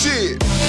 Shit.